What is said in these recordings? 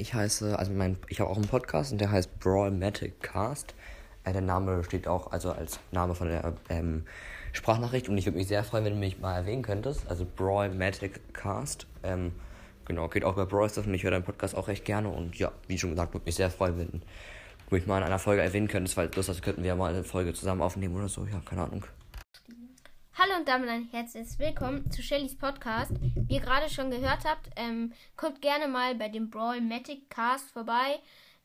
ich heiße, also mein, ich habe auch einen Podcast und der heißt Brawlmatic Cast. Äh, der Name steht auch also als Name von der ähm, Sprachnachricht und ich würde mich sehr freuen, wenn du mich mal erwähnen könntest. Also Brawlmatic Cast. Ähm, genau, geht auch über Brawl Stars und ich höre deinen Podcast auch recht gerne und ja, wie schon gesagt, würde mich sehr freuen, wenn du mich mal in einer Folge erwähnen könntest, weil das könnten wir ja mal eine Folge zusammen aufnehmen oder so. Ja, keine Ahnung. Hallo und damit ein herzliches Willkommen zu Shellys Podcast. Wie ihr gerade schon gehört habt, ähm, guckt gerne mal bei dem Brawl Matic Cast vorbei.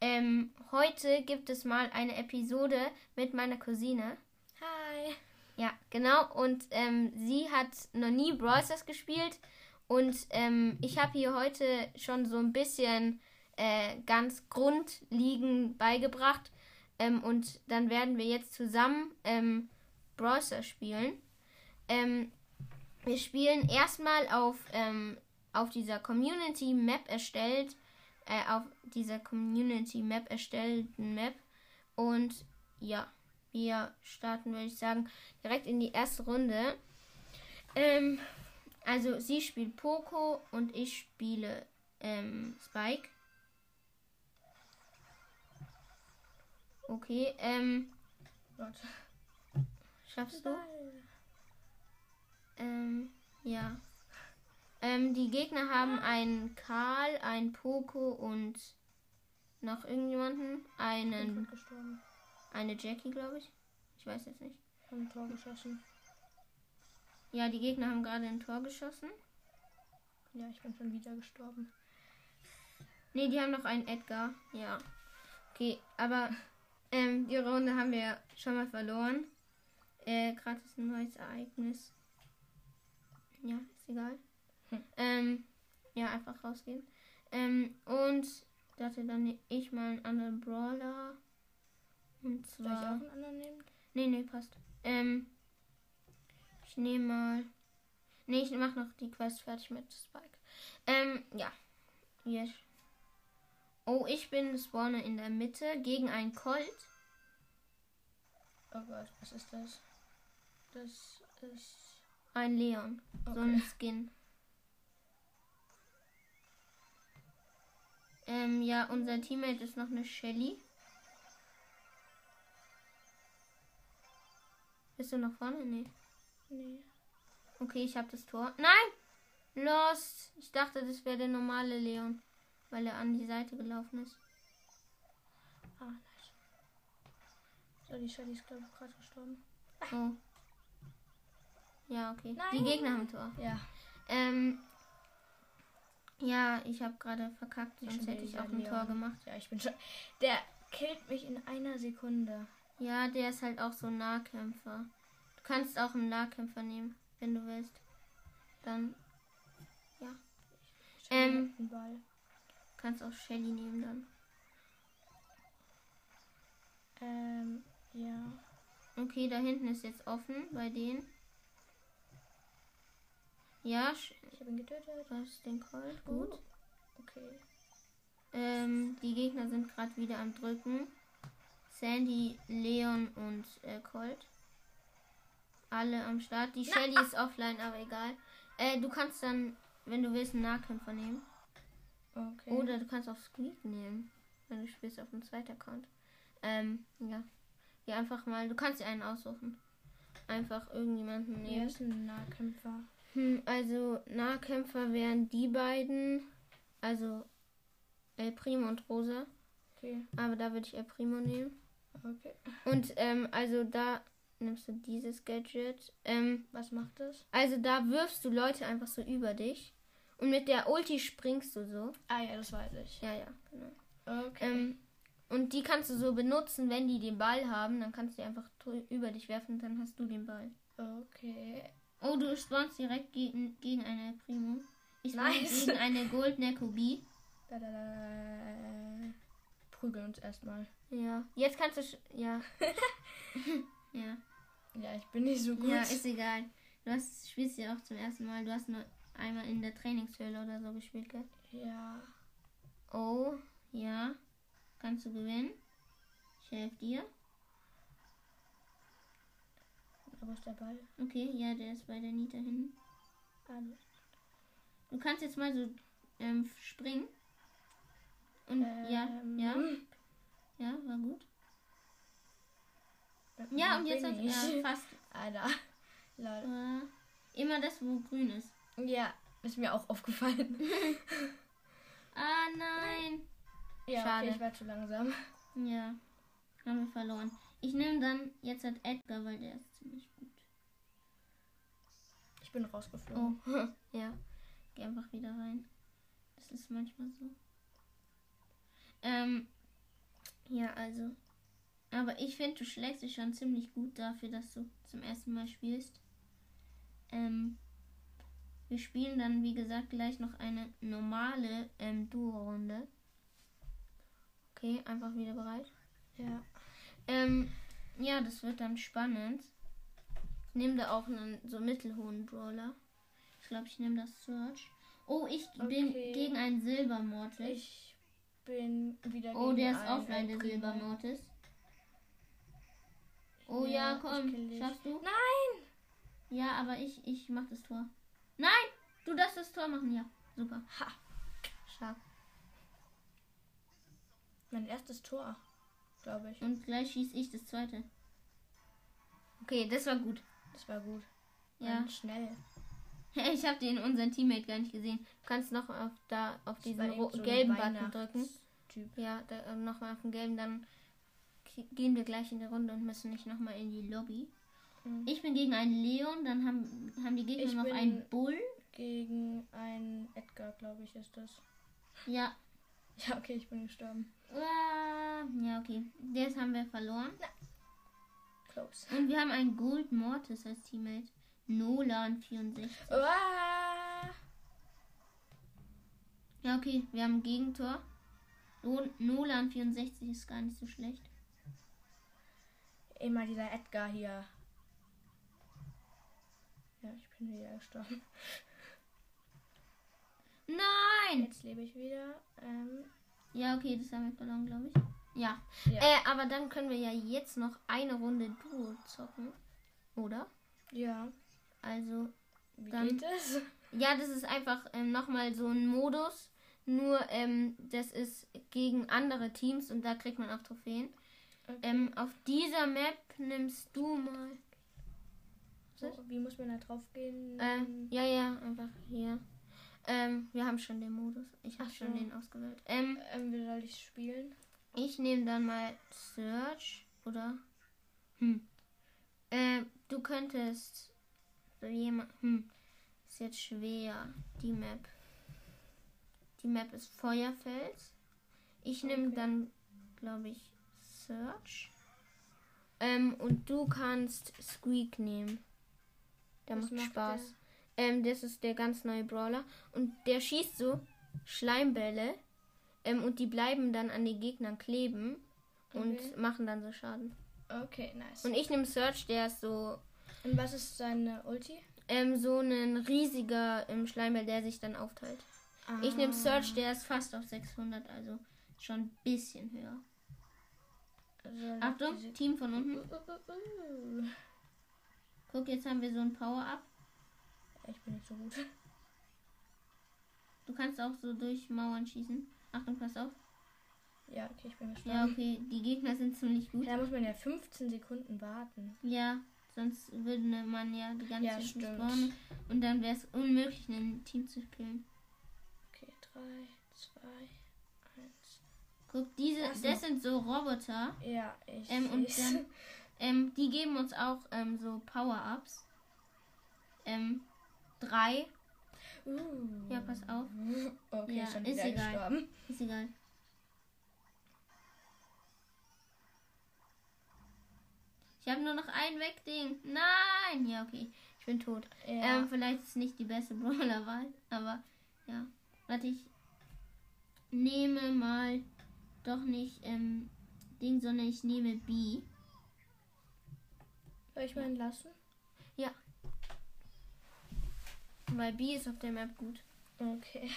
Ähm, heute gibt es mal eine Episode mit meiner Cousine. Hi. Ja, genau. Und ähm, sie hat noch nie Brawl Stars gespielt. Und ähm, ich habe hier heute schon so ein bisschen äh, ganz grundlegend beigebracht. Ähm, und dann werden wir jetzt zusammen ähm, Brawl Stars spielen. Ähm, wir spielen erstmal auf, ähm, auf dieser Community Map erstellt, äh, auf dieser Community Map erstellten Map. Und ja, wir starten, würde ich sagen, direkt in die erste Runde. Ähm, also sie spielt Poco und ich spiele ähm, Spike. Okay, ähm. Warte. Schaffst du? Ähm, ja. Ähm, die Gegner haben einen Karl, einen Poco und noch irgendjemanden. Einen, eine Jackie, glaube ich. Ich weiß jetzt nicht. Haben ein Tor geschossen. Ja, die Gegner haben gerade ein Tor geschossen. Ja, ich bin schon wieder gestorben. Ne, die haben noch einen Edgar. Ja. Okay, aber ähm, die Runde haben wir schon mal verloren. Äh, gerade ist ein neues Ereignis. Ja, ist egal. Hm. Ähm, ja, einfach rausgehen. Ähm, und dachte dann nehm ich mal einen anderen Brawler. Und Soll ich auch zwar. einen anderen nehmen? Nee, nee, passt. Ähm, ich nehme mal. Nee, ich mach noch die Quest fertig mit Spike. Ähm, ja. Yes. Oh, ich bin Spawner in der Mitte gegen einen Colt. Oh Gott, was ist das? Das ist. Ein Leon. So Okay. ein Skin. Ähm, ja, unser Teammate ist noch eine Shelly. Bist du noch vorne? Nee. Nee. Okay, ich habe das Tor. Nein! Lost! Ich dachte, das wäre der normale Leon, weil er an die Seite gelaufen ist. Ah, nice. So, die Shelly ist, glaube ich, gerade gestorben. Oh. Ja, okay. Die Nein. Gegner haben Tor. Ja. Ähm. Ja, ich habe gerade verkackt, sonst hätte ich auch ein Tor Leon. gemacht. Ja, ich bin schon. Der killt mich in einer Sekunde. Ja, der ist halt auch so ein Nahkämpfer. Du kannst auch einen Nahkämpfer nehmen, wenn du willst. Dann Shelly Ähm. kannst auch Shelly nehmen dann. Ähm, ja. Okay, da hinten ist jetzt offen bei denen. Ja, Ich habe ihn getötet. du hast den Colt. Gut. Okay. Ähm, die Gegner sind gerade wieder am Drücken. Sandy, Leon und äh, Colt. Alle am Start. Die Shelly ist offline, aber egal. Äh, du kannst dann, wenn du willst, einen Nahkämpfer nehmen. Okay. Oder du kannst auch Squeak nehmen, wenn du spielst auf dem zweiten Account. Ähm, ja. Ja, einfach mal, du kannst dir einen aussuchen. Einfach irgendjemanden nehmen. ist ein Nahkämpfer. Hm, also Nahkämpfer wären die beiden. Also El Primo und Rosa. Okay. Aber da würde ich El Primo nehmen. Okay. Und ähm, also da nimmst du dieses Gadget. Ähm, Was macht das? also da wirfst du Leute einfach so über dich. Und mit der Ulti springst du so. Ah ja, das weiß ich. Ja, ja, genau. Okay. Ähm, und die kannst du so benutzen, wenn die den Ball haben. Dann kannst du die einfach über dich werfen und dann hast du den Ball. okay. Oh, du spawnst direkt gegen, gegen eine Primo. Ich spawn Nice. gegen eine Goldene Kobi. Da, da, da. Prügeln uns erstmal. Ja. Jetzt kannst du. sch- Ja. ja. Ja, ich bin nicht so gut. Ja, ist egal. Du hast, spielst ja auch zum ersten Mal. Du hast nur einmal in der Trainingshöhle oder so gespielt, gell? ja. Oh, ja. Kannst du gewinnen. Ich helfe dir. Aber ist der Ball? Okay, ja, der ist bei der Nita hinten. Ah, Du kannst jetzt mal so ähm, springen. Und ja, Ähm, ja, ja, war gut. Ja, und jetzt hat er fast Alter. Lol. äh, immer das, wo grün ist. Ja, ist mir auch aufgefallen. Ah, nein. Ja, Schade. Okay, ich war zu langsam. Ja, haben wir verloren. Ich nehme dann jetzt halt Edgar, weil der ist ziemlich. Ich bin rausgeflogen. Oh, ja. Geh einfach wieder rein. Das ist manchmal so. Ähm, ja, also. Aber ich finde, du schlägst dich schon ziemlich gut dafür, dass du zum ersten Mal spielst. Ähm, wir spielen dann, wie gesagt, gleich noch eine normale ähm, Duo-Runde. Okay, einfach wieder bereit. Ja. Ähm, ja, das wird dann spannend. Ich nehme da auch einen so mittelhohen Brawler. Ich glaube, ich nehme das Search. Oh, ich bin Okay. gegen einen Silbermortis. Ich bin wieder Oh, der ist offline, der. Silbermortis. Oh ja, ich komm, schaffst du? Nein! Ja, aber ich, ich mach das Tor. Nein! Du darfst das Tor machen, ja. Super. Ha. Stark. Mein erstes Tor, glaube ich. Und gleich schieß ich das zweite. Okay, das war gut. Das war gut. Ja. Und schnell. Ich habe den unseren Teammate gar nicht gesehen. Du kannst noch auf da auf Das diesen so gelben Button drücken. Weihnachtstyp. Ja, da, äh, nochmal auf den gelben, dann gehen wir gleich in die Runde und müssen nicht nochmal in die Lobby. Mhm. Ich bin gegen einen Leon, dann haben, haben die Gegner Ich noch einen Bull. Gegen einen Edgar, glaube ich, ist das. Ja. Ja, okay, ich bin gestorben. Ah, ja, okay. Das haben wir verloren. Close. Und wir haben einen Gold Mortis als Teammate. Nolan 64. Uah! Ja, okay, wir haben ein Gegentor. No- Nolan 64 ist gar nicht so schlecht. Immer dieser Edgar hier. Ja, ich bin wieder gestorben. Nein! Jetzt lebe ich wieder. Ähm, Ja, okay, das haben wir verloren, glaube ich. Ja. Ja. Äh, aber dann können wir ja jetzt noch eine Runde Duo zocken. Oder? ja. Also, Wie Dann- geht es? ja, das ist einfach ähm, nochmal so ein Modus. Nur, ähm, das ist gegen andere Teams und da kriegt man auch Trophäen. Okay. Ähm, auf dieser Map nimmst du mal. so, wie muss man da drauf gehen? Ähm, ja, ja, einfach hier. Ähm, wir haben schon den Modus. Ich habe schon so. den ausgewählt. Ähm, ähm, wie soll ich spielen? Ich nehme dann mal Search oder. Hm. Äh, du könntest so jemand. Hm. Ist jetzt schwer. Die Map. Die Map ist Feuerfels. Ich nehme Okay. dann, glaube ich, Search. Ähm, und du kannst Squeak nehmen. Der Was macht macht Spaß. Ähm, das ist der ganz neue Brawler. Und der schießt so Schleimbälle. Ähm, und die bleiben dann an den Gegnern kleben. Und Okay. machen dann so Schaden. Okay, nice. Und ich nehme Search, der ist so, Und was ist seine Ulti? ähm, so ein riesiger ähm, Schleimball, der sich dann aufteilt. Ich nehme Search, der ist fast auf 600, also schon ein bisschen höher. Also, Achtung, Team von unten. Uh, uh, uh. Guck, jetzt haben wir so ein Power-Up. Ich bin nicht so gut. Du kannst auch so durch Mauern schießen. Achtung, pass auf. Ja, okay, ich bin Ja, gestorben. okay, die Gegner sind ziemlich gut. Da muss man ja 15 Sekunden warten. Ja, sonst würde man ja die ganze Ja, Zeit spawnen. Und dann wäre es unmöglich, ein Team zu killen. Okay, 3, 2, 1. Guck, diese, so. das sind so Roboter. Ja, ich Ähm, und dann, ähm, die geben uns auch ähm, so Power-Ups. Ähm, drei. Uh. Ja, pass auf. Okay, Ja, schon ist egal. gestorben. Ist egal. Ich habe nur noch ein Wegding. Nein! Ja, okay. Ich bin tot. Ja. Ähm, vielleicht ist nicht die beste Brawler-Wahl, aber ja. Warte, ich nehme mal doch nicht ähm, Ding, sondern ich nehme B. Soll ich mal entlassen? Weil B ist auf der Map gut. Okay.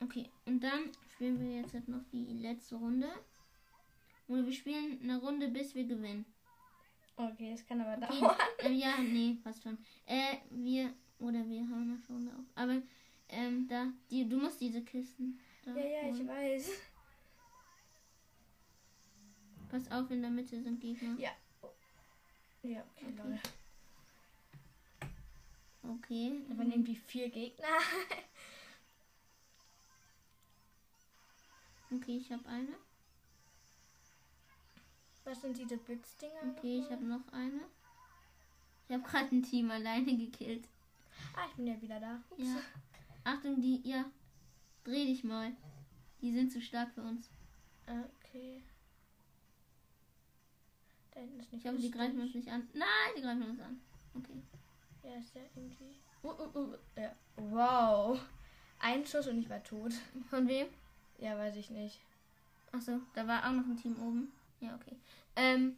Okay, und dann spielen wir jetzt halt noch die letzte Runde. Oder wir spielen eine Runde, bis wir gewinnen. Okay, das kann aber Okay. dauern. ähm, ja, nee, fast schon. Äh, wir, oder wir haben eine Runde auf. Aber, ähm, da, die, du musst diese Kisten da Ja, ja, ich holen. weiß. Pass auf, in der Mitte sind Gegner. Ja. Ja, okay, Leute. Okay. Da waren irgendwie vier Gegner. Okay, ich habe eine. Was sind diese Blitzdinger? Okay, ich habe noch eine. Ich habe gerade ein Team alleine gekillt. Ah, ich bin ja wieder da. Ups. Ja. Achtung, die, ja. Dreh dich mal. Die sind zu stark für uns. Okay. Da hinten ist nicht Ich hoffe, die greifen uns nicht an. Nein, die greifen uns an. Okay. Ja, ist ja irgendwie. Uh, uh, uh. Ja. Wow. Ein Schuss und ich war tot. Von wem? Ja, weiß ich nicht. Achso, da war auch noch ein Team oben. Ja, okay. Ähm.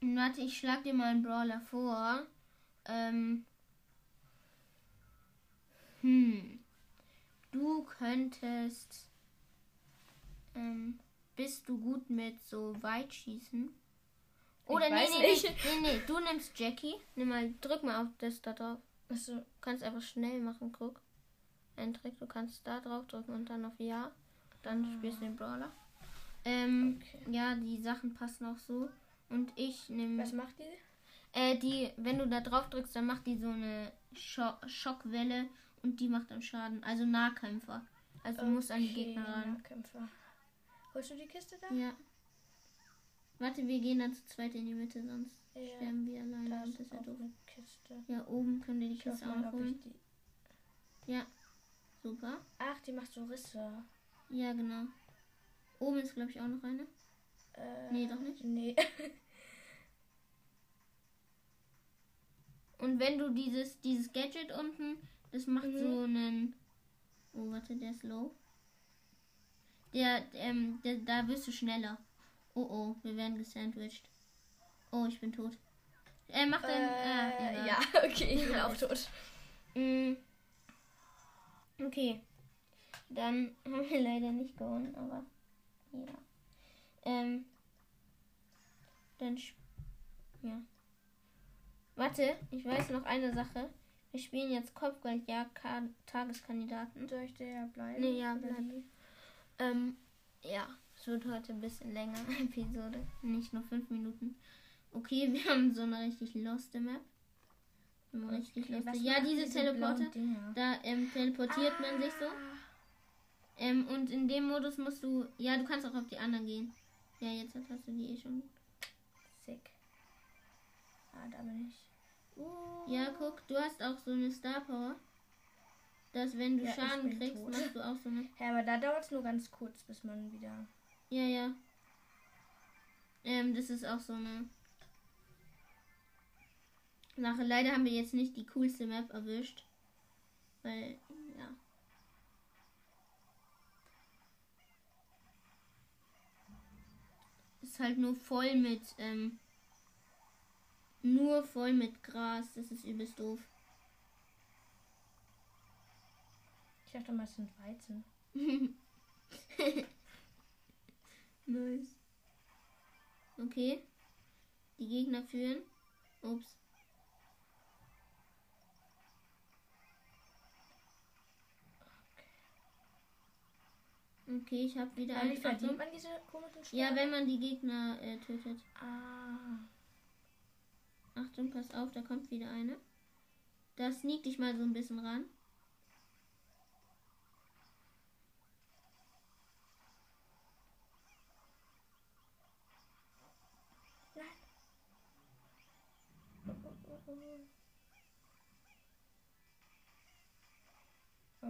Warte, ich schlag dir mal einen Brawler vor. Ähm. Hm. Du könntest. Ähm. Bist du gut mit so Weitschießen? Oder nee, weiß nee, nicht. nee, nee, nee. Du nimmst Jackie. Nimm mal, drück mal auf das da drauf. Achso. Du kannst einfach schnell machen, guck. Ein Trick, du kannst da drauf drücken und dann auf Ja. Dann spielst du den Brawler. Ähm, Okay. ja, die Sachen passen auch so. Und ich nehme. Was macht die? Äh, die, wenn du da drauf drückst, dann macht die so eine Scho Schockwelle und die macht dann Schaden. Also Nahkämpfer. Also du musst an die Okay, Gegner ran. Nahkämpfer. Holst du die Kiste da? Ja. Warte, wir gehen dann zu zweit in die Mitte, sonst Ja, sterben wir alleine Da das ist ja doof. Kiste. Ja, oben können wir die Ich Kiste auch noch holen. die. Ja. Super. Ach, die macht so Risse. Ja, genau. Oben ist, glaube ich, auch noch eine. Äh, Nee, doch nicht. Nee. Und wenn du dieses, dieses Gadget unten, das macht Mhm. so einen. Oh, warte, der ist low. Der, ähm, der, da wirst du schneller. Oh oh, wir werden gesandwiched. Oh, ich bin tot. Er macht einen. ah, Äh, egal. ja, okay, ich bin auch tot. Mm. Okay. Dann haben wir leider nicht gewonnen, aber ja. Ähm. Dann. Ja. Warte, ich weiß noch eine Sache. Wir spielen jetzt Kopfgeldjagd Ka- Tageskandidaten. Soll ich der bleiben? Nee, ja, Oder bleib. die? Ähm, ja, es wird heute ein bisschen länger, Episode. Nicht nur fünf Minuten. Okay, wir haben so eine richtig loste Map. Eine richtig Okay, loste. Ja, diese Teleporte. blauen Dinger? Da ähm, teleportiert man sich so. Ah, Ähm, und in dem Modus musst du. Ja, du kannst auch auf die anderen gehen. Ja, jetzt hast du die eh schon. Sick. Ah, da bin ich. Uh, Ja, guck, du hast auch so eine Star Power. Dass wenn du Ja, Schaden kriegst, tot. machst du auch so eine. Ja, aber da dauert es nur ganz kurz, bis man wieder. Ja, ja. Ähm, das ist auch so eine Sache. Leider haben wir jetzt nicht die coolste Map erwischt. Weil, ja. Ist halt nur voll mit, ähm, nur voll mit Gras. Das ist übelst doof. Ich dachte mal, es sind Weizen. Nice. Okay. Die Gegner führen. Ups. Okay, ich habe wieder Ja, wie eine verdient man diese komischen Ja, Sterne? wenn man die Gegner äh, tötet. Ah. Achtung, pass auf, da kommt wieder eine. Da sneak dich mal so ein bisschen ran.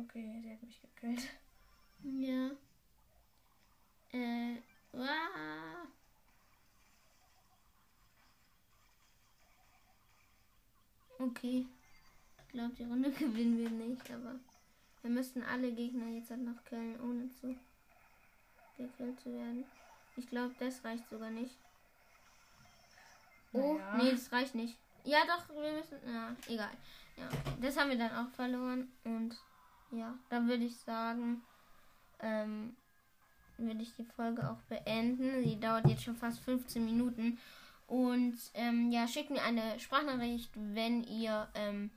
Okay, sie hat mich gekillt. Ja. Äh. Wow. Okay. Ich glaube, die Runde gewinnen wir nicht, aber wir müssten alle Gegner jetzt halt noch killen, ohne zu gekillt zu werden. Ich glaube, das reicht sogar nicht. Oh, Naja. nee, das reicht nicht. Ja, doch, wir müssen. Ja, egal. Ja, das haben wir dann auch verloren. Und ja, dann würde ich sagen, ähm, würde ich die Folge auch beenden. Sie dauert jetzt schon fast 15 Minuten. Und ähm, ja, schickt mir eine Sprachnachricht, wenn ihr, ähm,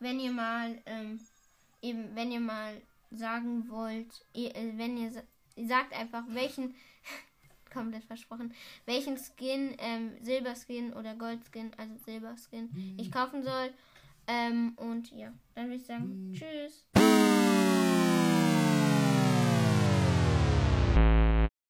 wenn ihr mal, ähm, eben, wenn ihr mal sagen wollt, ihr, äh, wenn ihr sa- ihr sagt einfach, welchen, komplett versprochen, welchen Skin, ähm, Silberskin oder Goldskin, also Silberskin, ich kaufen soll. Ähm, und ja, dann würde ich sagen, tschüss.